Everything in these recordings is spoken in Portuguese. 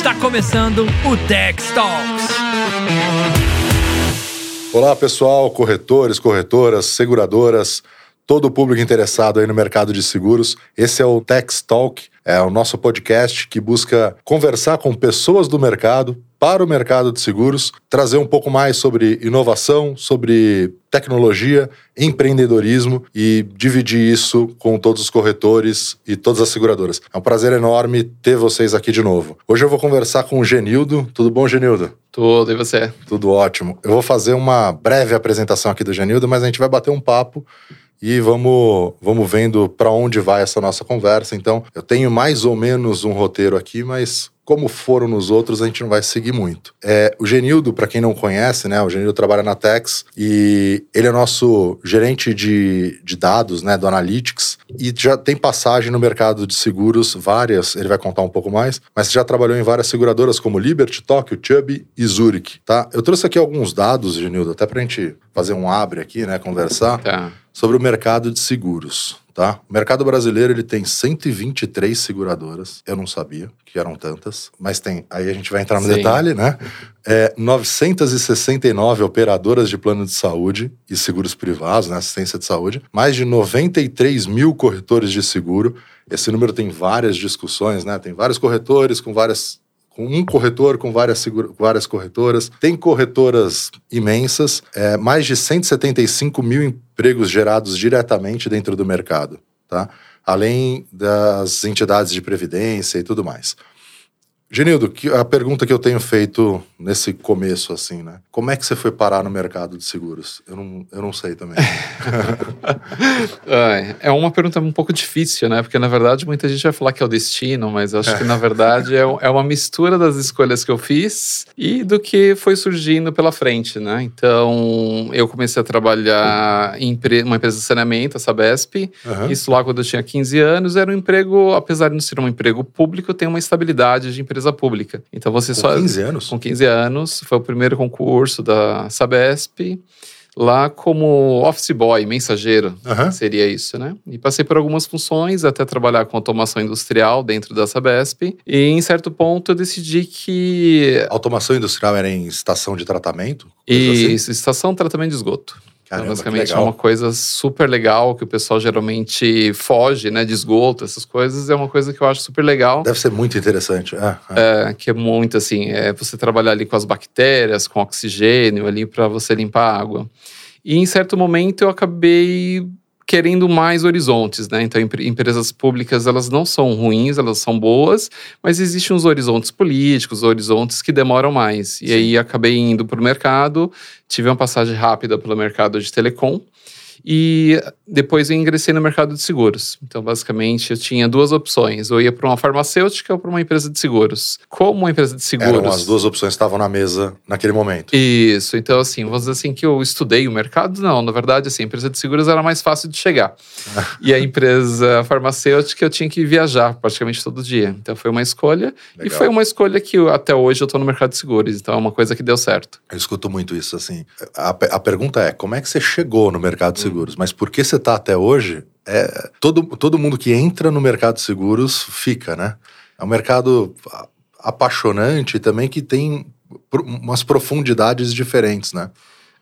Está começando o Tech Talks. Olá, pessoal, corretores, corretoras, seguradoras, todo o público interessado aí no mercado de seguros. Esse é o Tech Talk, é o nosso podcast que busca conversar com pessoas do mercado para o mercado de seguros, trazer um pouco mais sobre inovação, sobre tecnologia, empreendedorismo e dividir isso com todos os corretores e todas as seguradoras. É um prazer enorme ter vocês aqui de novo. Hoje eu vou conversar com o Genildo. Tudo bom, Genildo? Tudo, e você? Tudo ótimo. Eu vou fazer uma breve apresentação aqui do Genildo, mas a gente vai bater um papo e vamos, vamos vendo para onde vai essa nossa conversa. Então, eu tenho mais ou menos um roteiro aqui, mas como foram nos outros, a gente não vai seguir muito. É, o Genildo, para quem não conhece, né? O Genildo trabalha na Tex e ele é nosso gerente de, de dados, né? Do Analytics e já tem passagem no mercado de seguros, várias, ele vai contar um pouco mais, mas já trabalhou em várias seguradoras como Liberty, Tóquio, Chubb e Zurich, tá? Eu trouxe aqui alguns dados, Genildo, até pra gente fazer um abre aqui, né? Conversar. Tá. Sobre o mercado de seguros tá? O mercado brasileiro ele tem 123 seguradoras. Eu não sabia que eram tantas, mas tem. Aí a gente vai entrar no Sim. detalhe, né? É, 969 operadoras de plano de saúde e seguros privados, né? Assistência de saúde. Mais de 93 mil corretores de seguro. Esse número tem várias discussões, né? Tem vários corretores com várias um corretor, com várias, várias corretoras. Tem corretoras imensas, é, mais de 175 mil empregos gerados diretamente dentro do mercado, tá? além das entidades de previdência e tudo mais. Genildo, a pergunta que eu tenho feito nesse começo, assim, né? Como é que você foi parar no mercado de seguros? Eu não, eu não sei também. é uma pergunta um pouco difícil, né? Porque, na verdade, muita gente vai falar que é o destino, mas acho que, na verdade, é, é uma mistura das escolhas que eu fiz e do que foi surgindo pela frente, né? Então, eu comecei a trabalhar em uma empresa de saneamento, a Sabesp. Uhum. Isso lá quando eu tinha 15 anos. Era um emprego, apesar de não ser um emprego público, tem uma estabilidade de empresa empresa pública. Então você com só. Com 15 anos? Com 15 anos. Foi o primeiro concurso da Sabesp. Lá como office boy, mensageiro, uhum. seria isso, né? E passei por algumas funções, até trabalhar com automação industrial dentro da Sabesp. E em certo ponto eu decidi que. Automação industrial era em estação de tratamento? Isso, assim? estação de tratamento de esgoto. Caramba, então, basicamente é uma coisa super legal que o pessoal geralmente foge, né? De esgoto, essas coisas. É uma coisa que eu acho super legal. Deve ser muito interessante. É, é. é que é muito assim, é você trabalhar ali com as bactérias, com oxigênio ali para você limpar a água. E em certo momento eu acabei querendo mais horizontes, né? Então, empresas públicas, elas não são ruins, elas são boas, mas existem os horizontes políticos, horizontes que demoram mais. E Sim. aí acabei indo para o mercado, tive uma passagem rápida pelo mercado de telecom, e depois eu ingressei no mercado de seguros. Então, basicamente, eu tinha duas opções. Eu ia para uma farmacêutica ou para uma empresa de seguros. Como uma empresa de seguros. Eram as duas opções que estavam na mesa naquele momento. Isso. Então, assim, vamos dizer assim que eu estudei o mercado? Não, na verdade, assim, a empresa de seguros era mais fácil de chegar. e a empresa farmacêutica eu tinha que viajar praticamente todo dia. Então, foi uma escolha. Legal. E foi uma escolha que eu, até hoje eu estou no mercado de seguros. Então, é uma coisa que deu certo. Eu escuto muito isso, assim. A, a pergunta é: como é que você chegou no mercado de seguros? Seguros, mas porque você está até hoje, é, todo, todo mundo que entra no mercado de seguros fica, né? É um mercado apaixonante também que tem umas profundidades diferentes, né?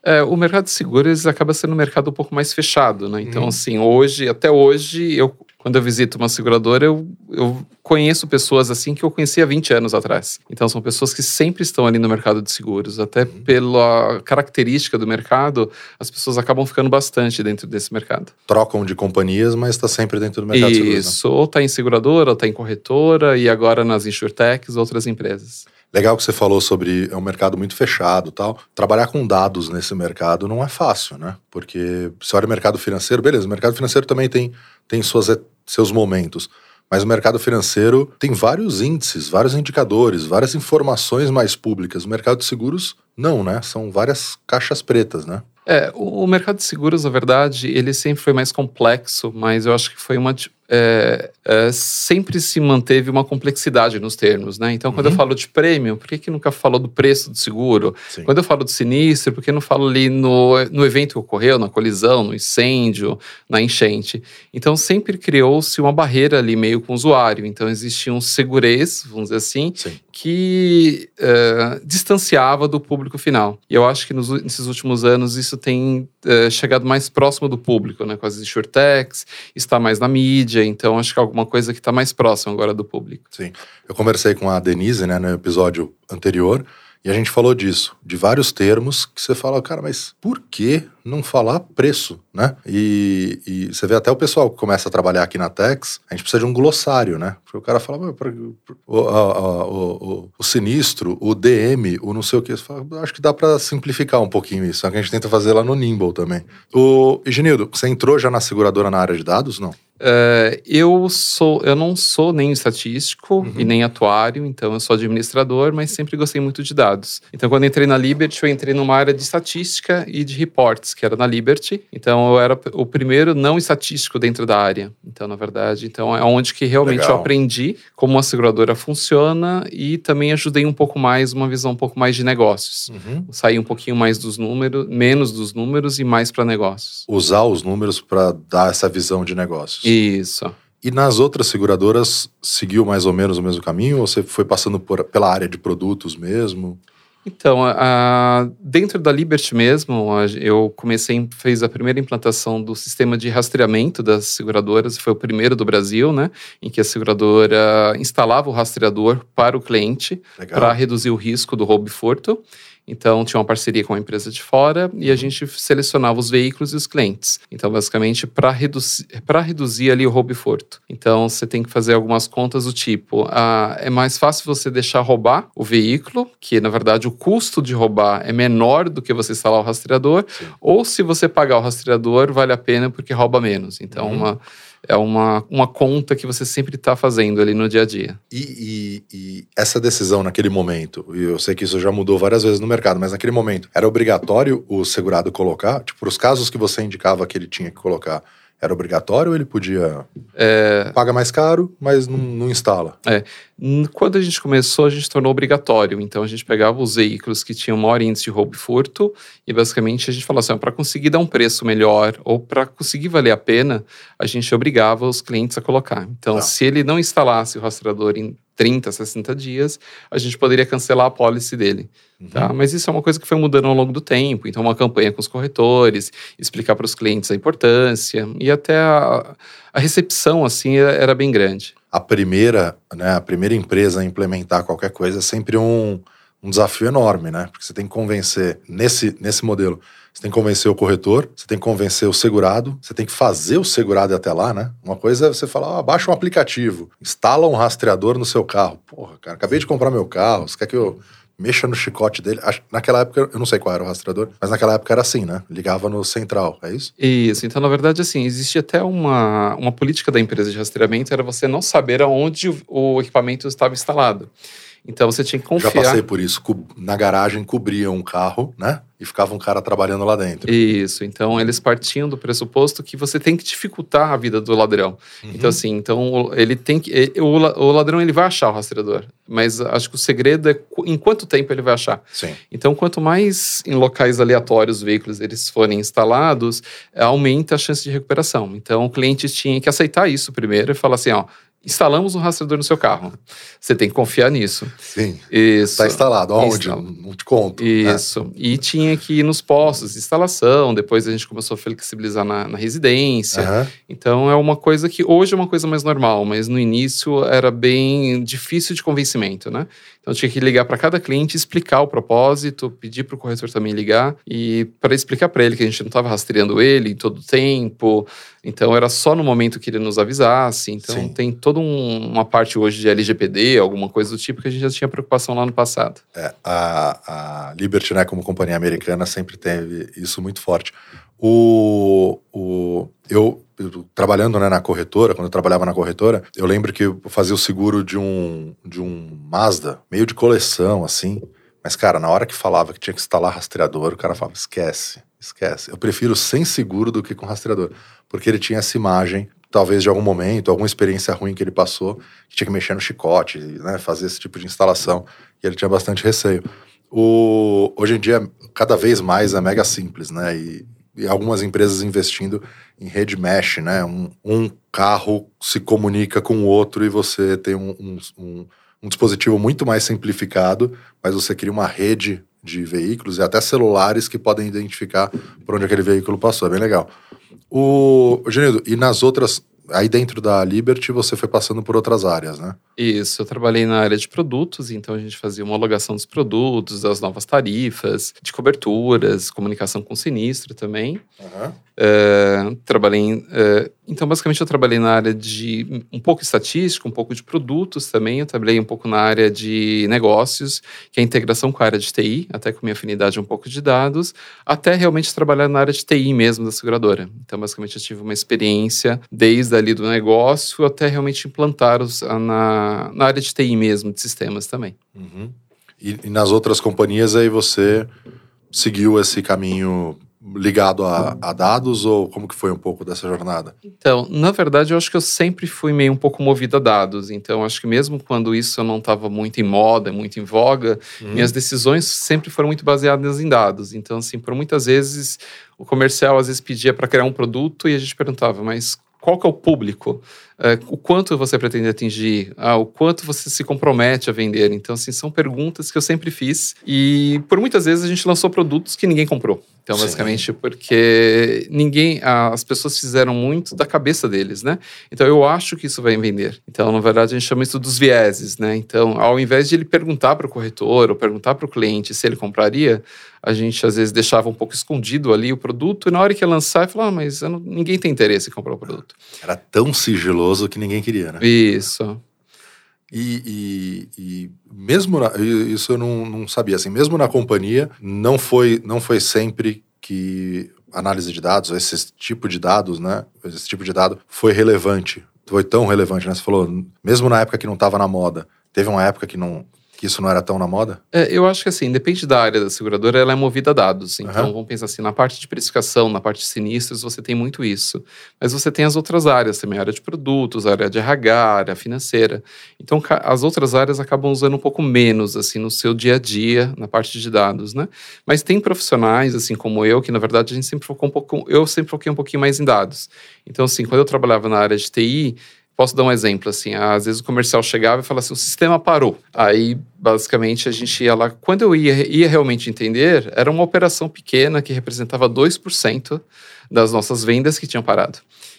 É, o mercado de seguros acaba sendo um mercado um pouco mais fechado, né? Então, hum. assim, hoje, até hoje, eu quando eu visito uma seguradora, eu, eu conheço pessoas assim que eu conhecia 20 anos atrás. Então, são pessoas que sempre estão ali no mercado de seguros. Até uhum. pela característica do mercado, as pessoas acabam ficando bastante dentro desse mercado. Trocam de companhias, mas está sempre dentro do mercado Isso, de seguros. Né? Isso, né? ou está em seguradora, ou está em corretora, e agora nas insurtechs, outras empresas. Legal que você falou sobre é um mercado muito fechado tal. Trabalhar com dados nesse mercado não é fácil, né? Porque se olha o mercado financeiro, beleza, o mercado financeiro também tem, tem suas, seus momentos. Mas o mercado financeiro tem vários índices, vários indicadores, várias informações mais públicas. O mercado de seguros, não, né? São várias caixas pretas, né? É, o mercado de seguros, na verdade, ele sempre foi mais complexo, mas eu acho que foi uma é, é, sempre se manteve uma complexidade nos termos, né? Então, quando uhum. eu falo de prêmio, por que, que nunca falou do preço do seguro? Sim. Quando eu falo do sinistro, por que não falo ali no, no evento que ocorreu, na colisão, no incêndio, na enchente? Então, sempre criou-se uma barreira ali meio com o usuário. Então, existia um segurez, vamos dizer assim, Sim. Que uh, distanciava do público final. E eu acho que nos, nesses últimos anos isso tem uh, chegado mais próximo do público, né? Com as insurtechs, está mais na mídia, então acho que é alguma coisa que está mais próximo agora do público. Sim. Eu conversei com a Denise, né, no episódio anterior, e a gente falou disso, de vários termos que você fala, cara, mas por que não falar preço, né? E, e, você vê até o pessoal que começa a trabalhar aqui na Tex, a gente precisa de um glossário, né? Porque o cara fala, o, o, o, o, sinistro, o DM, o não sei o que. Fala, acho que dá para simplificar um pouquinho isso. Só que a gente tenta fazer lá no Nimble também. O Igenildo, você entrou já na seguradora na área de dados, não? Uh, eu sou, eu não sou nem estatístico uhum. e nem atuário, então eu sou administrador, mas sempre gostei muito de dados. Então, quando entrei na Liberty, eu entrei numa área de estatística e de reports, que era na Liberty. Então, eu era o primeiro não estatístico dentro da área. Então, na verdade, então é onde que realmente Legal. eu aprendi como uma seguradora funciona e também ajudei um pouco mais, uma visão um pouco mais de negócios. Uhum. Sair um pouquinho mais dos números, menos dos números e mais para negócios. Usar os números para dar essa visão de negócios. Isso. E nas outras seguradoras, seguiu mais ou menos o mesmo caminho? Ou você foi passando por, pela área de produtos mesmo? Então, a, dentro da Liberty mesmo, a, eu comecei, fez a primeira implantação do sistema de rastreamento das seguradoras, foi o primeiro do Brasil, né? Em que a seguradora instalava o rastreador para o cliente, para reduzir o risco do roubo e furto. Então, tinha uma parceria com uma empresa de fora e a gente selecionava os veículos e os clientes. Então, basicamente, para reduzir, reduzir ali o roubo e furto. Então, você tem que fazer algumas contas do tipo: ah, é mais fácil você deixar roubar o veículo, que na verdade o custo de roubar é menor do que você instalar o rastreador, Sim. ou se você pagar o rastreador, vale a pena porque rouba menos. Então, uhum. uma é uma, uma conta que você sempre está fazendo ali no dia a dia. E, e, e, essa decisão naquele momento, e eu sei que isso já mudou várias vezes no mercado, mas naquele momento, era obrigatório o segurado colocar? Tipo, os casos que você indicava que ele tinha que colocar, era obrigatório ou ele podia. É... Paga mais caro, mas não, não, instala? É. Quando a gente começou, a gente tornou obrigatório. Então a gente pegava os veículos que tinham maior índice de roubo e furto e basicamente a gente falou assim: para conseguir dar um preço melhor ou para conseguir valer a pena, a gente obrigava os clientes a colocar. Então, tá. se ele não instalasse o rastreador em 30, 60 dias, a gente poderia cancelar a policy dele. Uhum. Tá? Mas isso é uma coisa que foi mudando ao longo do tempo. Então, uma campanha com os corretores, explicar para os clientes a importância e até a, a recepção assim era bem grande. A primeira, né, a primeira empresa a implementar qualquer coisa é sempre um, um desafio enorme, né? Porque você tem que convencer nesse, nesse modelo você tem que convencer o corretor, você tem que convencer o segurado, você tem que fazer o segurado até lá, né? Uma coisa é você falar, ah, baixa um aplicativo, instala um rastreador no seu carro. Porra, cara, acabei de comprar meu carro, você quer que eu mexa no chicote dele. Naquela época, eu não sei qual era o rastreador, mas naquela época era assim, né? Ligava no central, é isso? Isso. Então, na verdade, assim, existe até uma, uma política da empresa de rastreamento, era você não saber aonde o equipamento estava instalado. Então você tinha que confiar. Já passei por isso. Na garagem cobriam um carro, né? E ficava um cara trabalhando lá dentro. Isso. Então eles partiam do pressuposto que você tem que dificultar a vida do ladrão. Uhum. Então assim, então ele tem que o ladrão ele vai achar o rastreador, mas acho que o segredo é em quanto tempo ele vai achar. Sim. Então quanto mais em locais aleatórios os veículos eles forem instalados, aumenta a chance de recuperação. Então o cliente tinha que aceitar isso primeiro e falar assim, ó, instalamos um rastreador no seu carro. Você tem que confiar nisso. Sim. Isso. Está instalado. Onde? Não te conto. Né? Isso. Né? E tinha que ir nos postos de instalação. Depois a gente começou a flexibilizar na, na residência. Uhum. Então é uma coisa que hoje é uma coisa mais normal, mas no início era bem difícil de convencimento, né? Então tinha que ligar para cada cliente, explicar o propósito, pedir para o corretor também ligar e para explicar para ele que a gente não estava rastreando ele todo o tempo. Então era só no momento que ele nos avisasse. Então Sim. tem toda um, uma parte hoje de LGPD, alguma coisa do tipo que a gente já tinha preocupação lá no passado. É, a, a Liberty, né, como companhia americana, sempre teve isso muito forte. O, o, eu, eu, trabalhando né, na corretora, quando eu trabalhava na corretora, eu lembro que eu fazia o seguro de um, de um Mazda, meio de coleção, assim. Mas, cara, na hora que falava que tinha que instalar rastreador, o cara falava: esquece, esquece. Eu prefiro sem seguro do que com rastreador. Porque ele tinha essa imagem talvez de algum momento, alguma experiência ruim que ele passou, que tinha que mexer no chicote, né, fazer esse tipo de instalação, e ele tinha bastante receio. O, hoje em dia, cada vez mais é mega simples, né, e, e algumas empresas investindo em rede mesh, né, um, um, carro se comunica com o outro e você tem um, um, um, dispositivo muito mais simplificado, mas você cria uma rede de veículos e até celulares que podem identificar por onde aquele veículo passou. É bem legal. O Genido, e nas outras, aí dentro da Liberty você foi passando por outras áreas, né? Isso, eu trabalhei na área de produtos, então a gente fazia homologação dos produtos, das novas tarifas, de coberturas, comunicação com sinistro também. Uhum. Uh, trabalhei uh, então basicamente eu trabalhei na área de um pouco estatística, um pouco de produtos também, eu trabalhei um pouco na área de negócios, que é a integração com a área de TI, até com minha afinidade um pouco de dados, até realmente trabalhar na área de TI mesmo da seguradora. Então basicamente eu tive uma experiência desde ali do negócio até realmente implantar os, na, na área de TI mesmo, de sistemas também. Uhum. E, e nas outras companhias aí você seguiu esse caminho ligado a, a, dados ou como que foi um pouco dessa jornada? Então, na verdade, eu acho que eu sempre fui meio um pouco movido a dados. Então, acho que mesmo quando isso não estava muito em moda, muito em voga, uhum. minhas decisões sempre foram muito baseadas em dados. Então, assim, por muitas vezes o comercial às vezes pedia para criar um produto e a gente perguntava, mas qual que é o público? É, o quanto você pretende atingir? Ah, o quanto você se compromete a vender? Então, assim, são perguntas que eu sempre fiz e por muitas vezes a gente lançou produtos que ninguém comprou. Então, Sim. basicamente, porque ninguém, as pessoas fizeram muito da cabeça deles, né? Então, eu acho que isso vai vender. Então, na verdade, a gente chama isso dos vieses, né? Então, ao invés de ele perguntar para o corretor ou perguntar para o cliente se ele compraria, a gente às vezes deixava um pouco escondido ali o produto e na hora que ia lançar, falava, ah, mas não, ninguém tem interesse em comprar o produto. Era tão sigiloso que ninguém queria, né? Isso. E, e, e, mesmo na, isso eu não, não sabia assim mesmo na companhia não foi não foi sempre que análise de dados esse tipo de dados né esse tipo de dado foi relevante foi tão relevante né você falou mesmo na época que não estava na moda teve uma época que não que isso não era tão na moda? É, eu acho que assim, depende da área da seguradora, ela é movida a dados. Então, uhum. vamos pensar assim, na parte de precificação, na parte de sinistros, você tem muito isso. Mas você tem as outras áreas também, a área de produtos, a área de RH, a área financeira. Então, as outras áreas acabam usando um pouco menos, assim, no seu dia a dia, na parte de dados, né? Mas tem profissionais, assim, como eu, que na verdade a gente sempre focou um pouco, eu sempre foquei um pouquinho mais em dados. Então, assim, quando eu trabalhava na área de TI, Posso dar um exemplo, assim, às vezes o comercial chegava e falava assim, o sistema parou. Aí, basicamente, a gente ia lá, quando eu ia, ia realmente entender, era uma operação pequena que representava 2% das nossas vendas que tinham parado.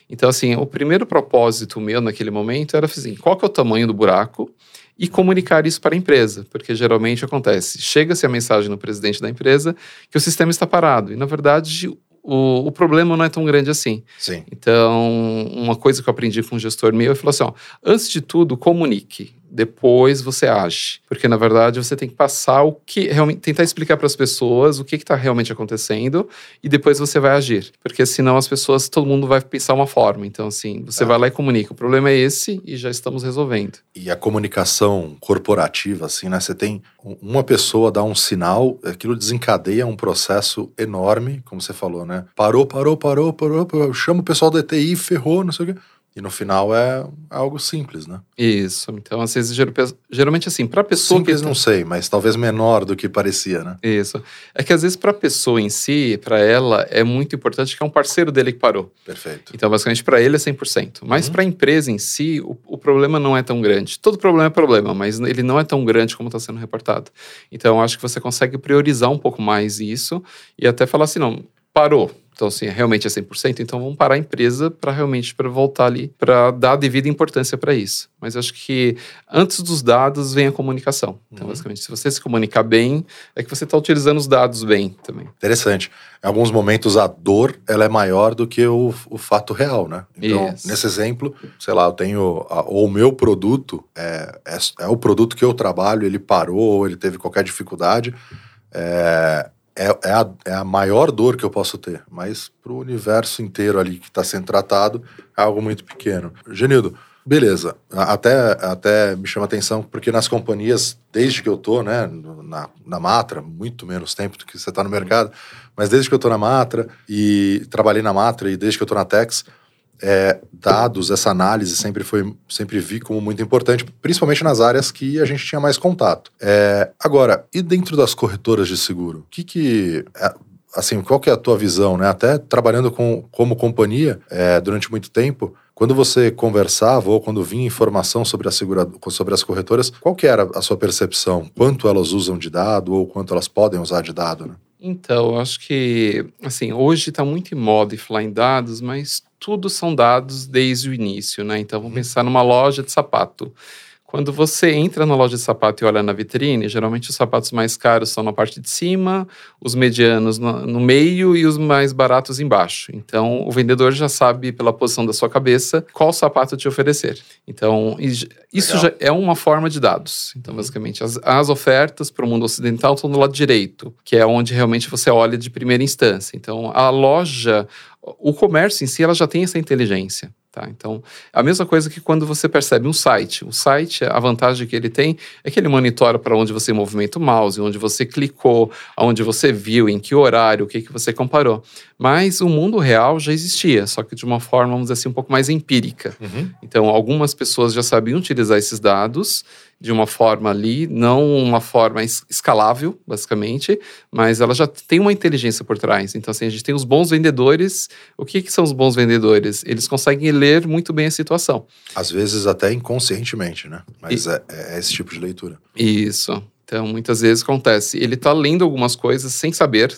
Então, assim, o primeiro propósito meu naquele momento era assim, qual que é o tamanho do buraco e comunicar isso para a empresa, porque geralmente acontece, chega-se a mensagem no presidente da empresa que o sistema está parado, e na verdade o, o problema não é tão grande assim. Sim. Então, uma coisa que eu aprendi com um gestor meu, ele falou assim, ó, antes de tudo, comunique depois você age. Porque, na verdade, você tem que passar o que realmente. tentar explicar para as pessoas o que está realmente acontecendo e depois você vai agir. Porque senão as pessoas, todo mundo vai pensar uma forma. Então, assim, você tá. vai lá e comunica. O problema é esse e já estamos resolvendo. E a comunicação corporativa, assim, né? Você tem uma pessoa dá um sinal, aquilo desencadeia um processo enorme, como você falou, né? Parou, parou, parou, parou, parou chama o pessoal da ETI, ferrou, não sei o quê. E no final é algo simples, né? Isso. Então, às vezes, geralmente assim, para a pessoa simples, que. não sei, mas talvez menor do que parecia, né? Isso. É que às vezes, para a pessoa em si, para ela, é muito importante que é um parceiro dele que parou. Perfeito. Então, basicamente, para ele é 100%. Mas uhum. para a empresa em si, o, o, problema não é tão grande. Todo problema é problema, mas ele não é tão grande como está sendo reportado. Então, acho que você consegue priorizar um pouco mais isso e até falar assim: não, parou então, assim, realmente é 100%, então vamos parar a empresa para realmente para voltar ali, para dar a devida importância para isso. Mas acho que antes dos dados vem a comunicação. Então, uhum. basicamente, se você se comunicar bem, é que você está utilizando os dados bem também. Interessante. Em alguns momentos a dor ela é maior do que o, o fato real, né? Então, isso. nesse exemplo, sei lá, eu tenho a, ou o meu produto é, é, é, o produto que eu trabalho, ele parou ou ele teve qualquer dificuldade. É, é, é, a, é a maior dor que eu posso ter, mas para o universo inteiro ali que está sendo tratado é algo muito pequeno. Genildo, beleza, até, até me chama atenção, porque nas companhias, desde que eu tô, né, na, na Matra, muito menos tempo do que você está no mercado, mas desde que eu tô na Matra e trabalhei na Matra e desde que eu tô na Tex, é, dados, essa análise sempre foi, sempre vi como muito importante, principalmente nas áreas que a gente tinha mais contato. É, agora, e dentro das corretoras de seguro? O que que é, assim, qual que é a tua visão, né? Até trabalhando com, como companhia é, durante muito tempo, quando você conversava ou quando vinha informação sobre, a segura, sobre as corretoras, qual que era a sua percepção? Quanto elas usam de dado ou quanto elas podem usar de dado, né? Então, eu acho que, assim, hoje está muito em moda falar em dados, mas tudo são dados desde o início, né? Então, vamos uhum. pensar numa loja de sapato. Quando você entra na loja de sapato e olha na vitrine, geralmente os sapatos mais caros são na parte de cima, os medianos no, meio e os mais baratos embaixo. Então, o vendedor já sabe, pela posição da sua cabeça, qual sapato te oferecer. Então, isso Legal. já é uma forma de dados. Então, basicamente, as, as ofertas para o mundo ocidental estão do lado direito, que é onde realmente você olha de primeira instância. Então, a loja, o comércio em si, ela já tem essa inteligência. Tá? Então, a mesma coisa que quando você percebe um site. O site, a vantagem que ele tem é que ele monitora para onde você movimenta o mouse, onde você clicou, aonde você viu, em que horário, o que, que você comparou. Mas o mundo real já existia, só que de uma forma, vamos dizer assim, um pouco mais empírica. Uhum. Então, algumas pessoas já sabiam utilizar esses dados de uma forma ali, não uma forma escalável, basicamente, mas ela já tem uma inteligência por trás. Então, assim, a gente tem os bons vendedores. O que, que são os bons vendedores? Eles conseguem ler muito bem a situação. Às vezes até inconscientemente, né? Mas e... é, é esse tipo de leitura. Isso. Então, muitas vezes acontece. Ele está lendo algumas coisas sem saber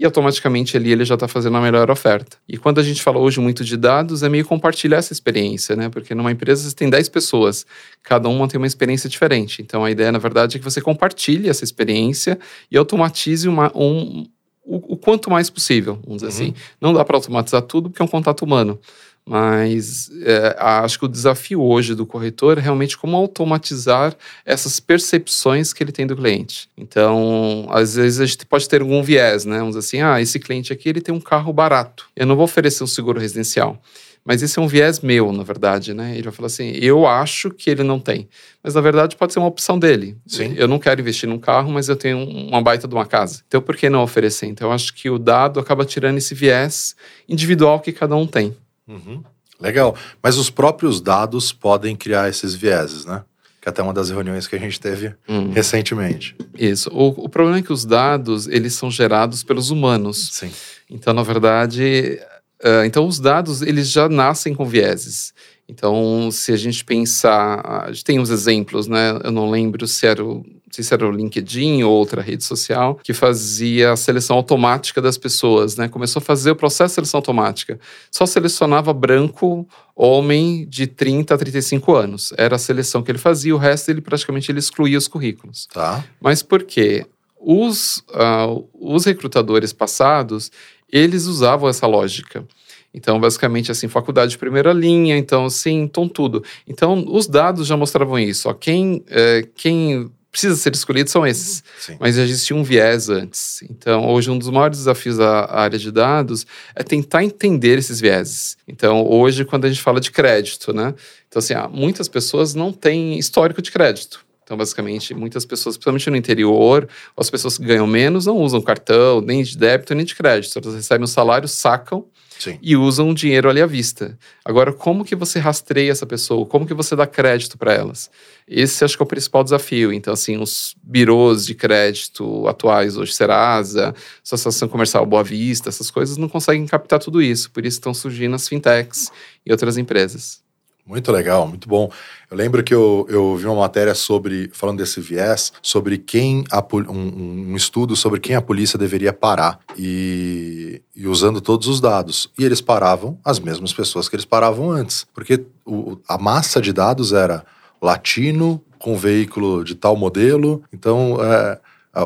e automaticamente ali ele já está fazendo a melhor oferta. E quando a gente fala hoje muito de dados, é meio compartilhar essa experiência, né? Porque numa empresa você tem 10 pessoas, cada uma tem uma experiência diferente. Então a ideia, na verdade, é que você compartilhe essa experiência e automatize uma, um, o, o quanto mais possível, vamos dizer uhum. assim. Não dá para automatizar tudo porque é um contato humano. Mas é, acho que o desafio hoje do corretor é realmente como automatizar essas percepções que ele tem do cliente. Então, às vezes a gente pode ter algum viés, né? Vamos dizer assim, ah, esse cliente aqui ele tem um carro barato. Eu não vou oferecer um seguro residencial. Mas esse é um viés meu, na verdade, né? Ele vai falar assim: eu acho que ele não tem. Mas na verdade pode ser uma opção dele. Sim. Eu não quero investir num carro, mas eu tenho uma baita de uma casa. Então por que não oferecer? Então eu acho que o dado acaba tirando esse viés individual que cada um tem. Uhum. Legal. Mas os próprios dados podem criar esses vieses, né? Que é até uma das reuniões que a gente teve uhum. recentemente. Isso. O, o, problema é que os dados, eles são gerados pelos humanos. Sim. Então, na verdade, uh, então os dados, eles já nascem com vieses. Então, se a gente pensar, a gente tem uns exemplos, né? Eu não lembro se era o, sei se era o LinkedIn ou outra rede social, que fazia a seleção automática das pessoas, né? Começou a fazer o processo de seleção automática. Só selecionava branco, homem de 30 a 35 anos. Era a seleção que ele fazia, o resto ele praticamente ele excluía os currículos. Tá. Mas por quê? Os, uh, os recrutadores passados, eles usavam essa lógica. Então, basicamente, assim, faculdade de primeira linha, então, sim, então tudo. Então, os dados já mostravam isso. Ó, quem, é, quem precisa ser escolhido são esses. Sim. Mas já existia um viés antes. Então, hoje, um dos maiores desafios da área de dados é tentar entender esses vieses. Então, hoje, quando a gente fala de crédito, né? Então, assim, ah, muitas pessoas não têm histórico de crédito. Então, basicamente, muitas pessoas, principalmente no interior, as pessoas que ganham menos não usam cartão, nem de débito, nem de crédito. Elas recebem o salário, sacam Sim. e usam o dinheiro ali à vista. Agora, como que você rastreia essa pessoa? Como que você dá crédito para elas? Esse acho que é o principal desafio. Então, assim, os birôs de crédito atuais, hoje Serasa, Associação Comercial Boa Vista, essas coisas não conseguem captar tudo isso. Por isso estão surgindo as fintechs e outras empresas. Muito legal, muito bom. Eu lembro que eu, eu vi uma matéria sobre, falando desse viés, sobre quem, a, um, um estudo sobre quem a polícia deveria parar e, e, usando todos os dados. E eles paravam as mesmas pessoas que eles paravam antes, porque o, a massa de dados era latino com veículo de tal modelo, então é,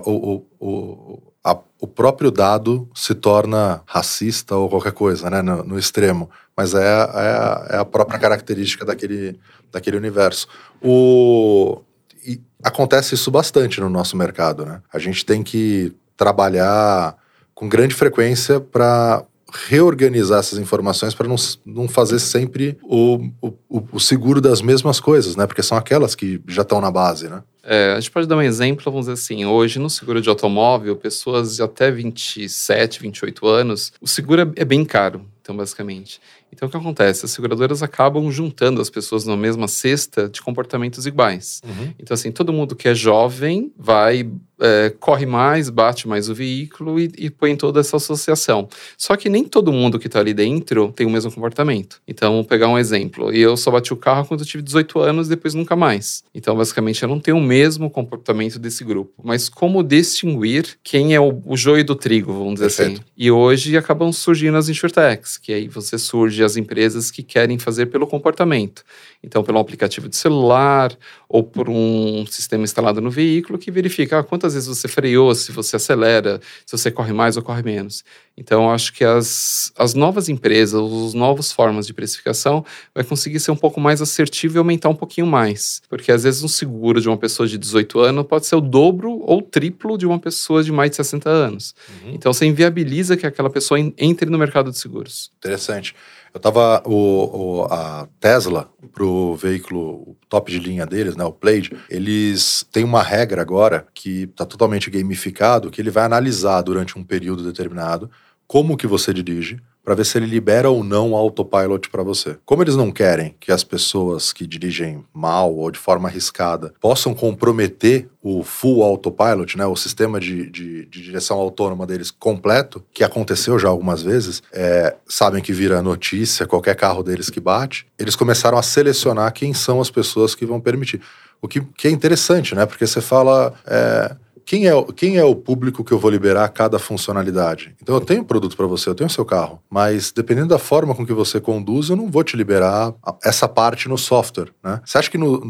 o, o, a, o próprio dado se torna racista ou qualquer coisa, né, no, no extremo mas é, é, é a própria característica daquele, daquele universo. O, e acontece isso bastante no nosso mercado, né? A gente tem que trabalhar com grande frequência para reorganizar essas informações para não, não fazer sempre o, o, o, seguro das mesmas coisas, né? Porque são aquelas que já estão na base, né? É, a gente pode dar um exemplo, vamos dizer assim, hoje no seguro de automóvel, pessoas de até 27, 28 anos, o seguro é, é bem caro, então basicamente. Então, o que acontece? As seguradoras acabam juntando as pessoas na mesma cesta de comportamentos iguais. Uhum. Então, assim, todo mundo que é jovem vai é, corre mais, bate mais o veículo e, e, põe toda essa associação. Só que nem todo mundo que está ali dentro tem o mesmo comportamento. Então, vou pegar um exemplo. Eu só bati o carro quando eu tive 18 anos, depois nunca mais. Então, basicamente, eu não tenho o mesmo comportamento desse grupo. Mas como distinguir quem é o, o joio do trigo, vamos dizer assim? Perfeito. assim. E hoje acabam surgindo as insurtechs, que aí você surge as empresas que querem fazer pelo comportamento. Então, pelo aplicativo de celular ou por um sistema instalado no veículo que verifica ah, quantas vezes você freou, se você acelera, se você corre mais ou corre menos. Então, acho que as, as novas empresas, as novas formas de precificação vai conseguir ser um pouco mais assertivo e aumentar um pouquinho mais. Porque às vezes um seguro de uma pessoa de 18 anos pode ser o dobro ou triplo de uma pessoa de mais de 60 anos. Uhum. Então, você inviabiliza que aquela pessoa entre no mercado de seguros. Interessante. Eu tava. O, o, a Tesla, pro veículo top de linha deles, né? O Plaid, eles têm uma regra agora que tá totalmente gamificado, que ele vai analisar durante um período determinado como que você dirige, para ver se ele libera ou não o autopilot para você. Como eles não querem que as pessoas que dirigem mal ou de forma arriscada possam comprometer o full autopilot, né, o sistema de, de, de direção autônoma deles completo, que aconteceu já algumas vezes, é, sabem que vira notícia qualquer carro deles que bate, eles começaram a selecionar quem são as pessoas que vão permitir. O que, que é interessante, né? Porque você fala. É, quem é, quem é o público que eu vou liberar cada funcionalidade? Então eu tenho produto para você, eu tenho seu carro, mas dependendo da forma com que você conduz, eu não vou te liberar essa parte no software, né? Você acha que no,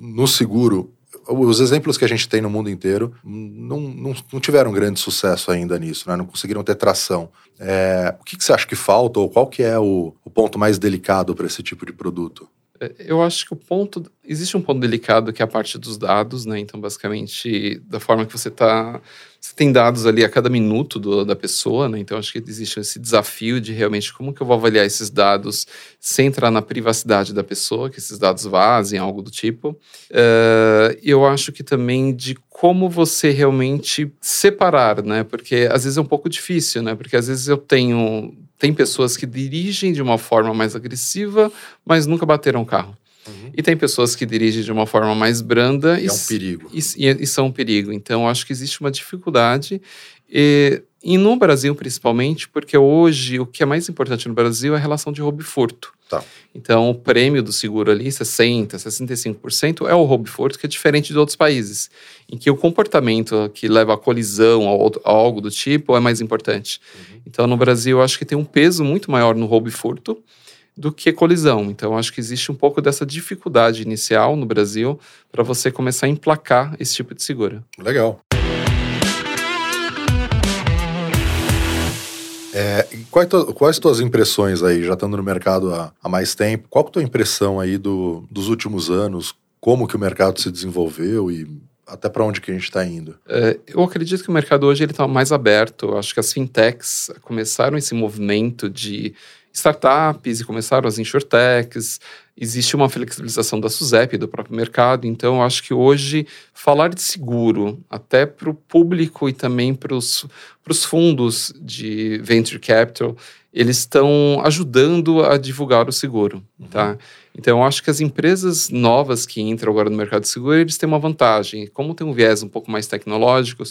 no seguro os exemplos que a gente tem no mundo inteiro não, não, não tiveram grande sucesso ainda nisso, né? não conseguiram ter tração. É, o que, que, você acha que falta ou qual que é o, o ponto mais delicado para esse tipo de produto? Eu acho que o ponto. Existe um ponto delicado que é a parte dos dados, né? Então, basicamente, da forma que você está. Você tem dados ali a cada minuto do, da pessoa, né? Então, acho que existe esse desafio de realmente como que eu vou avaliar esses dados sem entrar na privacidade da pessoa, que esses dados vazem, algo do tipo. Uh, eu acho que também de como você realmente separar, né? Porque às vezes é um pouco difícil, né? Porque às vezes eu tenho tem pessoas que dirigem de uma forma mais agressiva, mas nunca bateram o carro. Uhum. E tem pessoas que dirigem de uma forma mais branda. E, é um perigo. E, e, e, são um perigo. Então, acho que existe uma dificuldade. E, e no Brasil, principalmente, porque hoje o que é mais importante no Brasil é a relação de roubo e furto. Tá. Então, o prêmio do seguro ali, 60%, 65%, é o roubo e furto, que é diferente de outros países, em que o comportamento que leva à colisão ou a algo do tipo é mais importante. Uhum. Então, no Brasil, eu acho que tem um peso muito maior no roubo e furto do que colisão. Então, acho que existe um pouco dessa dificuldade inicial no Brasil para você começar a emplacar esse tipo de seguro. Legal. É, quais, quais tuas impressões aí, já estando no mercado há, há mais tempo? Qual é a tua impressão aí do, dos últimos anos? Como que o mercado se desenvolveu e até para onde que a gente está indo? É, eu acredito que o mercado hoje ele está mais aberto. Acho que as fintechs começaram esse movimento de startups e começaram as insurtechs, existe uma flexibilização da SUSEP, do próprio mercado, então eu acho que hoje falar de seguro, até para o público e também para os fundos de venture capital, eles estão ajudando a divulgar o seguro, uhum. tá? Então, acho que as empresas novas que entram agora no mercado de seguro, eles têm uma vantagem. Como tem um viés um pouco mais tecnológico,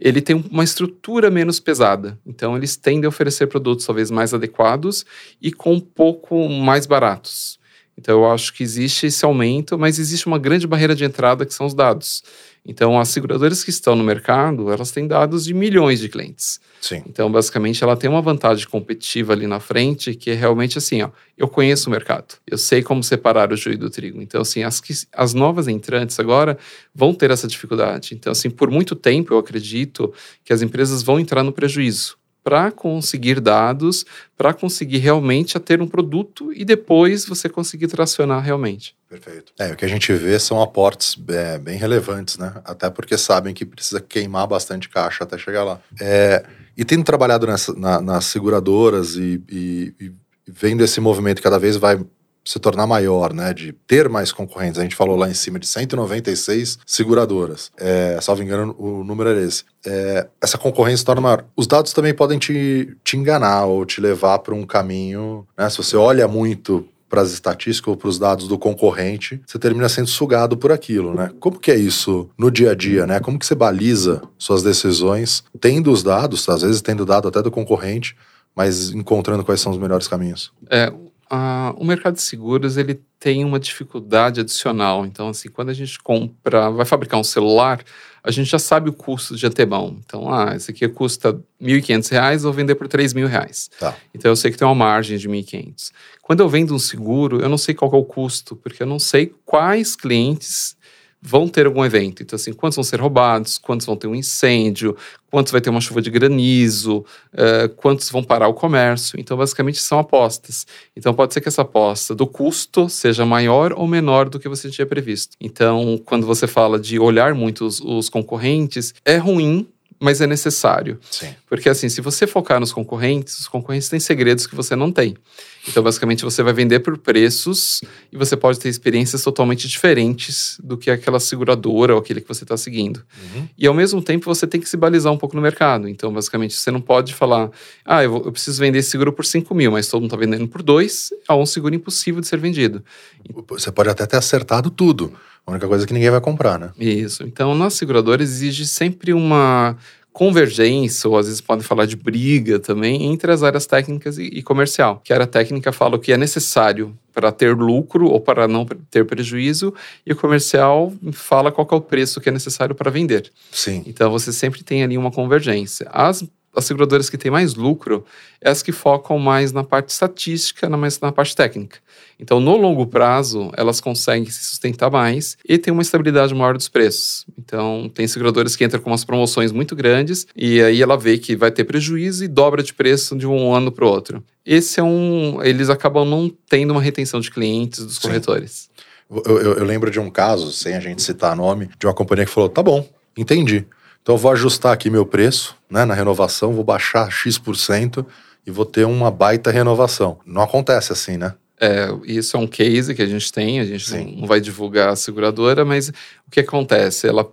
ele tem uma estrutura menos pesada. Então, eles tendem a oferecer produtos talvez mais adequados e com um pouco mais baratos. Então, eu acho que existe esse aumento, mas existe uma grande barreira de entrada que são os dados. Então, as seguradoras que estão no mercado, elas têm dados de milhões de clientes. Sim. Então, basicamente, ela tem uma vantagem competitiva ali na frente, que é realmente assim, ó, eu conheço o mercado, eu sei como separar o joio do trigo. Então, assim, as, que, as novas entrantes agora vão ter essa dificuldade. Então, assim, por muito tempo, eu acredito que as empresas vão entrar no prejuízo para conseguir dados, para conseguir realmente ter um produto e depois você conseguir tracionar realmente. Perfeito. É, o que a gente vê são aportes é, bem relevantes, né? Até porque sabem que precisa queimar bastante caixa até chegar lá. É, e tendo trabalhado nessa, na, nas seguradoras e, e, e, vendo esse movimento cada vez vai se tornar maior, né, de ter mais concorrentes, a gente falou lá em cima de 196 seguradoras, é, salvo engano, o número é esse. É, essa concorrência se torna maior. Os dados também podem te, te enganar ou te levar para um caminho, né, se você olha muito para as estatísticas ou para os dados do concorrente, você termina sendo sugado por aquilo, né? Como que é isso no dia a dia, né? Como que você baliza suas decisões tendo os dados, às vezes tendo dado até do concorrente, mas encontrando quais são os melhores caminhos? É, uh, o mercado de seguros ele tem uma dificuldade adicional. Então, assim, quando a gente compra, vai fabricar um celular, a gente já sabe o custo de antemão. Então, ah, esse aqui custa R$ 1.500, vou vender por R$ 3.000. Tá. Então, eu sei que tem uma margem de R$ 1.500. Quando eu vendo um seguro, eu não sei qual é o custo, porque eu não sei quais clientes vão ter algum evento. Então, assim, quantos vão ser roubados, quantos vão ter um incêndio, quantos vai ter uma chuva de granizo, uh, quantos vão parar o comércio. Então, basicamente, são apostas. Então, pode ser que essa aposta do custo seja maior ou menor do que você tinha previsto. Então, quando você fala de olhar muito os, os concorrentes, é ruim mas é necessário. Sim. Porque assim, se você focar nos concorrentes, os concorrentes têm segredos que você não tem. Então, basicamente, você vai vender por preços e você pode ter experiências totalmente diferentes do que aquela seguradora ou aquele que você está seguindo. Uhum. E ao mesmo tempo, você tem que se balizar um pouco no mercado. Então, basicamente, você não pode falar, ah, eu, vou, eu preciso vender esse seguro por 5 mil, mas todo mundo está vendendo por 2, é um seguro impossível de ser vendido. Você pode até ter acertado tudo. A única coisa é que ninguém vai comprar, né? Isso. Então, nas seguradoras exige sempre uma convergência, ou às vezes podem falar de briga também, entre as áreas técnicas e, e comercial. Que a área técnica fala o que é necessário para ter lucro ou para não ter prejuízo, e o comercial fala qual é o preço que é necessário para vender. Sim. Então você sempre tem ali uma convergência. As as seguradoras que têm mais lucro é as que focam mais na parte estatística, mais na parte técnica. Então, no longo prazo, elas conseguem se sustentar mais e tem uma estabilidade maior dos preços. Então, tem seguradoras que entram com umas promoções muito grandes e aí ela vê que vai ter prejuízo e dobra de preço de um ano para o outro. Esse é um. Eles acabam não tendo uma retenção de clientes dos Sim. corretores. Eu, eu, eu lembro de um caso, sem a gente citar nome, de uma companhia que falou: tá bom, entendi. Então eu vou ajustar aqui meu preço, né, na renovação, vou baixar X% e vou ter uma baita renovação. Não acontece assim, né? É, isso é um case que a gente tem, a gente Sim. não vai divulgar a seguradora, mas o que acontece? Ela,